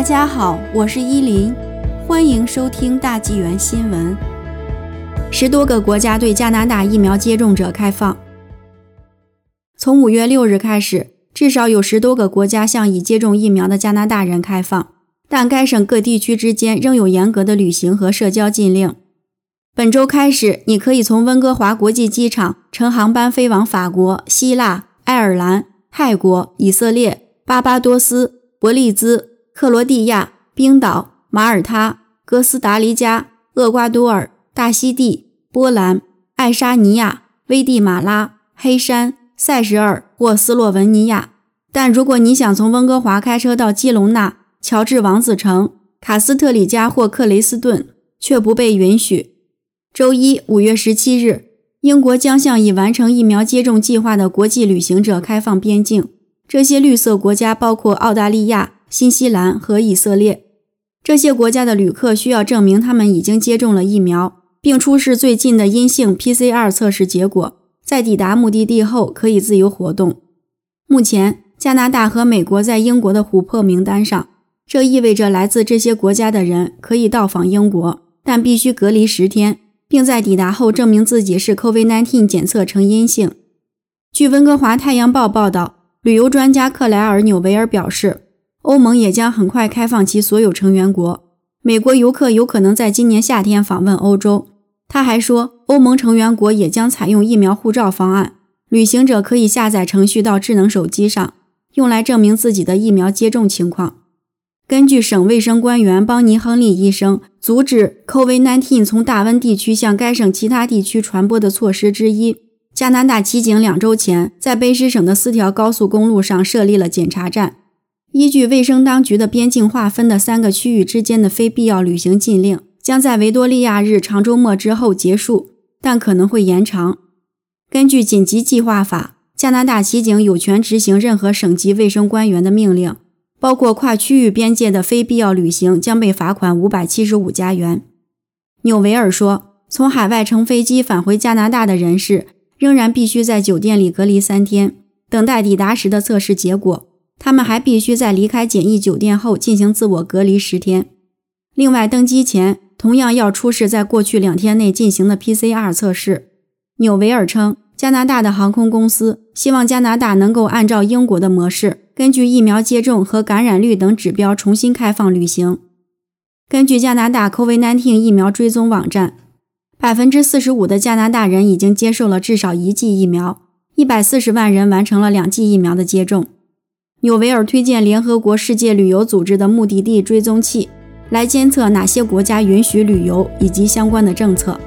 大家好，我是依林，欢迎收听大纪元新闻。十多个国家对加拿大疫苗接种者开放。从五月六日开始，至少有十多个国家向已接种疫苗的加拿大人开放，但该省各地区之间仍有严格的旅行和社交禁令。本周开始，你可以从温哥华国际机场乘航班飞往法国、希腊、爱尔兰、泰国、以色列、巴巴多斯、伯利兹。克罗地亚、冰岛、马耳他、哥斯达黎加、厄瓜多尔、大溪地、波兰、爱沙尼亚、危地马拉、黑山、塞舌尔或斯洛文尼亚。但如果你想从温哥华开车到基隆纳、乔治王子城、卡斯特里加或克雷斯顿，却不被允许。周一，五月十七日，英国将向已完成疫苗接种计划的国际旅行者开放边境。这些绿色国家包括澳大利亚。新西兰和以色列这些国家的旅客需要证明他们已经接种了疫苗，并出示最近的阴性 PCR 测试结果。在抵达目的地后，可以自由活动。目前，加拿大和美国在英国的琥珀名单上，这意味着来自这些国家的人可以到访英国，但必须隔离十天，并在抵达后证明自己是 COVID-19 检测呈阴性。据温哥华太阳报报道，旅游专家克莱尔·纽维尔表示。欧盟也将很快开放其所有成员国。美国游客有可能在今年夏天访问欧洲。他还说，欧盟成员国也将采用疫苗护照方案，旅行者可以下载程序到智能手机上，用来证明自己的疫苗接种情况。根据省卫生官员邦尼·亨利医生阻止 COVID-19 从大温地区向该省其他地区传播的措施之一，加拿大骑警两周前在卑诗省的四条高速公路上设立了检查站。依据卫生当局的边境划分的三个区域之间的非必要旅行禁令将在维多利亚日长周末之后结束，但可能会延长。根据紧急计划法，加拿大骑警有权执行任何省级卫生官员的命令，包括跨区域边界的非必要旅行将被罚款五百七十五加元。纽维尔说，从海外乘飞机返回加拿大的人士仍然必须在酒店里隔离三天，等待抵达时的测试结果。他们还必须在离开简易酒店后进行自我隔离十天。另外，登机前同样要出示在过去两天内进行的 PCR 测试。纽维尔称，加拿大的航空公司希望加拿大能够按照英国的模式，根据疫苗接种和感染率等指标重新开放旅行。根据加拿大 COVID-19 疫苗追踪网站，百分之四十五的加拿大人已经接受了至少一剂疫苗，一百四十万人完成了两剂疫苗的接种。纽维尔推荐联合国世界旅游组织的目的地追踪器，来监测哪些国家允许旅游以及相关的政策。